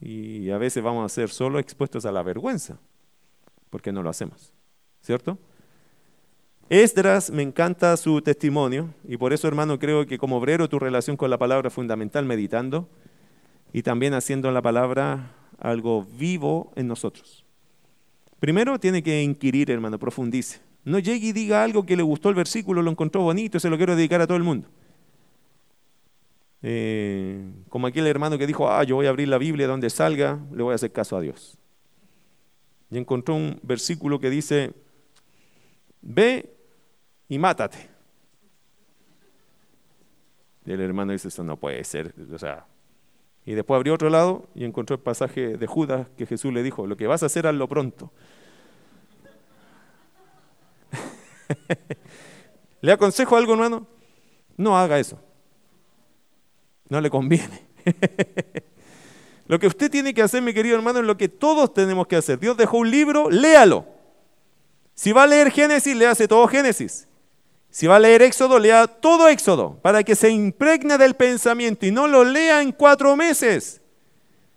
Y a veces vamos a ser solo expuestos a la vergüenza, porque no lo hacemos, ¿cierto? Esdras, me encanta su testimonio, y por eso, hermano, creo que como obrero tu relación con la palabra es fundamental, meditando y también haciendo la palabra algo vivo en nosotros. Primero tiene que inquirir, hermano, profundice. No llegue y diga algo que le gustó el versículo, lo encontró bonito, se lo quiero dedicar a todo el mundo. Eh, como aquel hermano que dijo, ah, yo voy a abrir la Biblia donde salga, le voy a hacer caso a Dios. Y encontró un versículo que dice, ve y mátate. Y el hermano dice, eso no puede ser. O sea, y después abrió otro lado y encontró el pasaje de Judas que Jesús le dijo, lo que vas a hacer hazlo pronto. ¿Le aconsejo algo, hermano? No haga eso. No le conviene. lo que usted tiene que hacer, mi querido hermano, es lo que todos tenemos que hacer. Dios dejó un libro, léalo. Si va a leer Génesis, léase todo Génesis. Si va a leer Éxodo, lea todo Éxodo, para que se impregne del pensamiento y no lo lea en cuatro meses.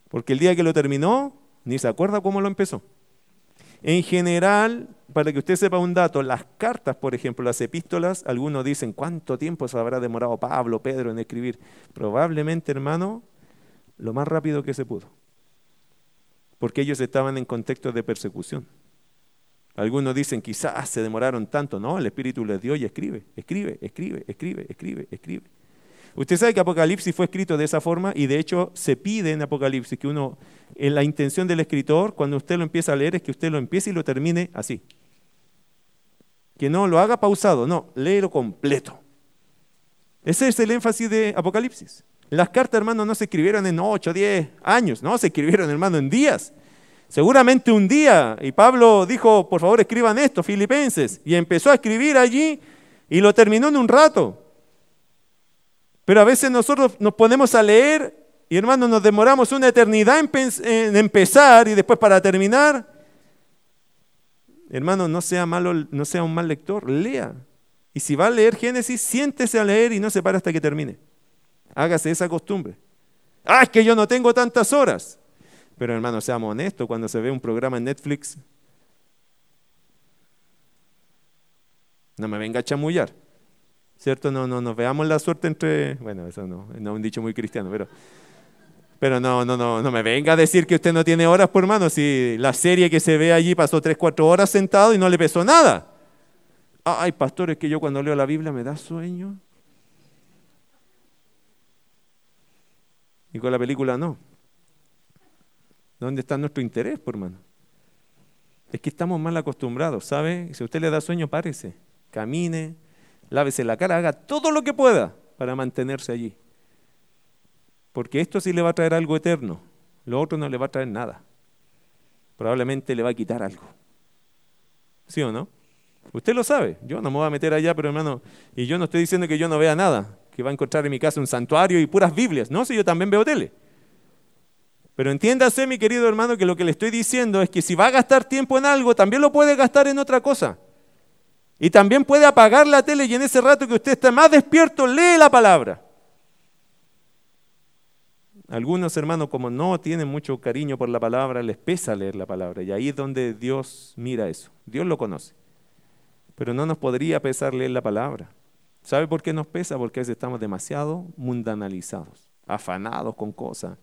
Porque el día que lo terminó, ni se acuerda cómo lo empezó. En general, para que usted sepa un dato, las cartas, por ejemplo, las epístolas, algunos dicen, ¿cuánto tiempo se habrá demorado Pablo, Pedro en escribir? Probablemente, hermano, lo más rápido que se pudo. Porque ellos estaban en contexto de persecución. Algunos dicen, quizás se demoraron tanto. No, el Espíritu les dio y escribe, escribe, escribe, escribe, escribe, escribe. Usted sabe que Apocalipsis fue escrito de esa forma y de hecho se pide en Apocalipsis que uno, en la intención del escritor, cuando usted lo empieza a leer, es que usted lo empiece y lo termine así. Que no lo haga pausado, no, léelo completo. Ese es el énfasis de Apocalipsis. Las cartas, hermano, no se escribieron en 8, 10 años, no, se escribieron, hermano, en días. Seguramente un día, y Pablo dijo, por favor escriban esto, filipenses, y empezó a escribir allí y lo terminó en un rato. Pero a veces nosotros nos ponemos a leer y hermanos nos demoramos una eternidad en, empezar y después para terminar. Hermano, no sea, malo, no sea un mal lector, lea. Y si va a leer Génesis, siéntese a leer y no se para hasta que termine. Hágase esa costumbre. Ah, es que yo no tengo tantas horas. Pero hermano, seamos honestos, cuando se ve un programa en Netflix, no me venga a chamullar. ¿cierto? No, no nos veamos la suerte entre, bueno, eso no, no es un dicho muy cristiano, pero, pero no, no, no, no me venga a decir que usted no tiene horas, por hermano, si la serie que se ve allí pasó tres, cuatro horas sentado y no le pesó nada. Ay, pastor, es que yo cuando leo la Biblia me da sueño. Y con la película no. ¿Dónde está nuestro interés, por hermano? Es que estamos mal acostumbrados, ¿sabe? Si a usted le da sueño, párese, camine, lávese la cara, haga todo lo que pueda para mantenerse allí. Porque esto sí le va a traer algo eterno, lo otro no le va a traer nada. Probablemente le va a quitar algo. ¿Sí o no? Usted lo sabe, yo no me voy a meter allá, pero hermano, y yo no estoy diciendo que yo no vea nada, que va a encontrar en mi casa un santuario y puras Biblias. No, si yo también veo tele. Pero entiéndase, mi querido hermano, que lo que le estoy diciendo es que si va a gastar tiempo en algo, también lo puede gastar en otra cosa. Y también puede apagar la tele y en ese rato que usted está más despierto, lee la palabra. Algunos hermanos, como no tienen mucho cariño por la palabra, les pesa leer la palabra. Y ahí es donde Dios mira eso. Dios lo conoce. Pero no nos podría pesar leer la palabra. ¿Sabe por qué nos pesa? Porque a veces estamos demasiado mundanalizados, afanados con cosas,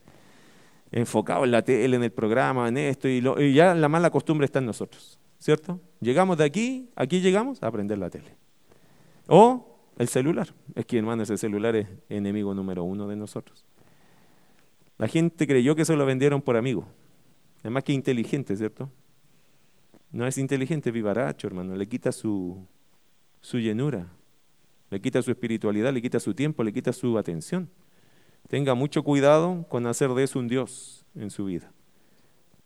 enfocados en la tele, en el programa, en esto, y, y ya la mala costumbre está en nosotros. ¿cierto? Llegamos de aquí, aquí llegamos a aprender la tele. O el celular. Es que, hermano, ese celular es enemigo número uno de nosotros. La gente creyó que se lo vendieron por amigo. Es más que inteligente, ¿cierto? No es inteligente, vivaracho, hermano. Le quita su, su llenura, le quita su espiritualidad, le quita su tiempo, le quita su atención. Tenga mucho cuidado con hacer de eso un Dios en su vida.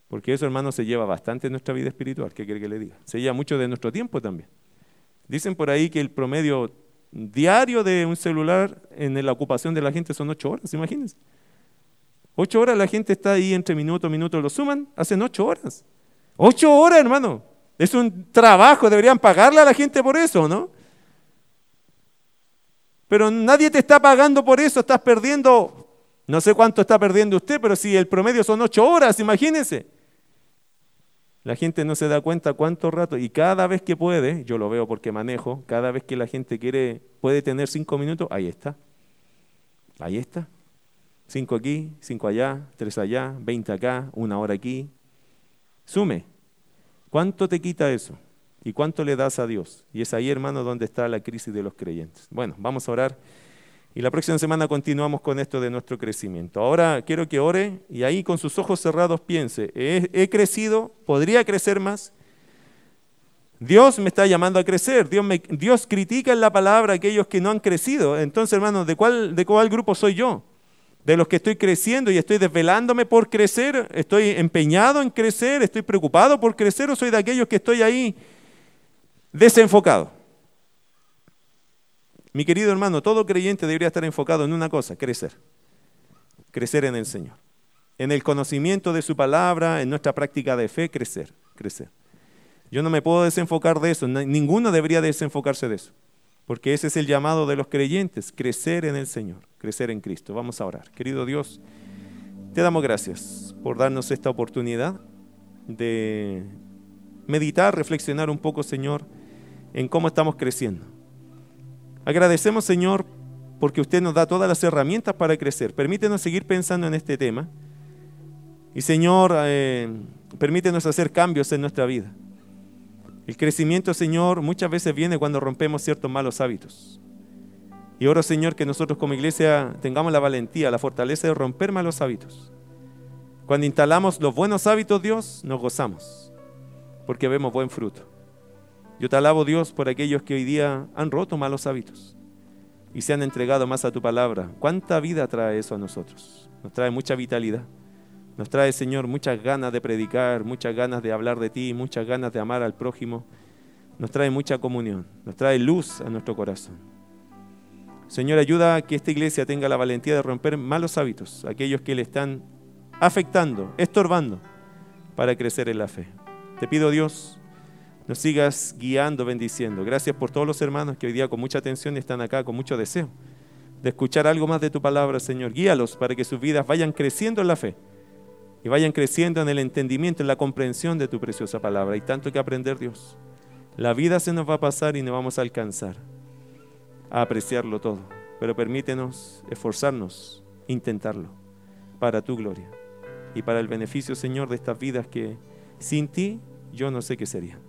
Porque eso, hermano, se lleva bastante en nuestra vida espiritual. ¿Qué quiere que le diga? Se lleva mucho de nuestro tiempo también. Dicen por ahí que el promedio diario de un celular en la ocupación de la gente son ocho horas, imagínense. Ocho horas la gente está ahí entre minuto a minuto, lo suman, hacen ocho horas. Ocho horas, hermano. Es un trabajo, deberían pagarle a la gente por eso, ¿no? Pero nadie te está pagando por eso, estás perdiendo, no sé cuánto está perdiendo usted, pero si el promedio son ocho horas, imagínense. La gente no se da cuenta cuánto rato, y cada vez que puede, yo lo veo porque manejo, cada vez que la gente quiere, puede tener cinco minutos, ahí está. Ahí está. Cinco aquí, cinco allá, tres allá, veinte acá, una hora aquí. Sume. ¿Cuánto te quita eso? ¿Y cuánto le das a Dios? Y es ahí, hermano, donde está la crisis de los creyentes. Bueno, vamos a orar. Y la próxima semana continuamos con esto de nuestro crecimiento. Ahora quiero que ore y ahí con sus ojos cerrados piense, he, crecido, podría crecer más. Dios me está llamando a crecer, Dios, Dios critica en la palabra a aquellos que no han crecido. Entonces, hermano, ¿de cuál, ¿de cuál grupo soy yo? ¿De los que estoy creciendo y estoy desvelándome por crecer? ¿Estoy empeñado en crecer? ¿Estoy preocupado por crecer? ¿O soy de aquellos que estoy ahí desenfocado? Mi querido hermano, todo creyente debería estar enfocado en una cosa, crecer. Crecer en el Señor. En el conocimiento de su palabra, en nuestra práctica de fe, crecer, crecer. Yo no me puedo desenfocar de eso, ninguno debería desenfocarse de eso, porque ese es el llamado de los creyentes, crecer en el Señor, crecer en Cristo. Vamos a orar. Querido Dios, te damos gracias por darnos esta oportunidad de meditar, reflexionar un poco, Señor, en cómo estamos creciendo. Agradecemos, Señor, porque usted nos da todas las herramientas para crecer. Permítenos seguir pensando en este tema. Y, Señor, eh, permítenos hacer cambios en nuestra vida. El crecimiento, Señor, muchas veces viene cuando rompemos ciertos malos hábitos. Y oro, Señor, que nosotros como iglesia tengamos la valentía, la fortaleza de romper malos hábitos. Cuando instalamos los buenos hábitos, Dios, nos gozamos, porque vemos buen fruto. Yo te alabo Dios por aquellos que hoy día han roto malos hábitos y se han entregado más a tu palabra. ¿Cuánta vida trae eso a nosotros? Nos trae mucha vitalidad. Nos trae, Señor, muchas ganas de predicar, muchas ganas de hablar de ti, muchas ganas de amar al prójimo. Nos trae mucha comunión, nos trae luz a nuestro corazón. Señor, ayuda a que esta iglesia tenga la valentía de romper malos hábitos, aquellos que le están afectando, estorbando para crecer en la fe. Te pido, Dios, nos sigas guiando, bendiciendo. Gracias por todos los hermanos que hoy día con mucha atención están acá, con mucho deseo de escuchar algo más de tu palabra, Señor. Guíalos para que sus vidas vayan creciendo en la fe y vayan creciendo en el entendimiento, en la comprensión de tu preciosa palabra. Hay tanto que aprender, Dios. La vida se nos va a pasar y no vamos a alcanzar a apreciarlo todo. Pero permítenos esforzarnos, intentarlo, para tu gloria y para el beneficio, Señor, de estas vidas que sin ti yo no sé qué serían.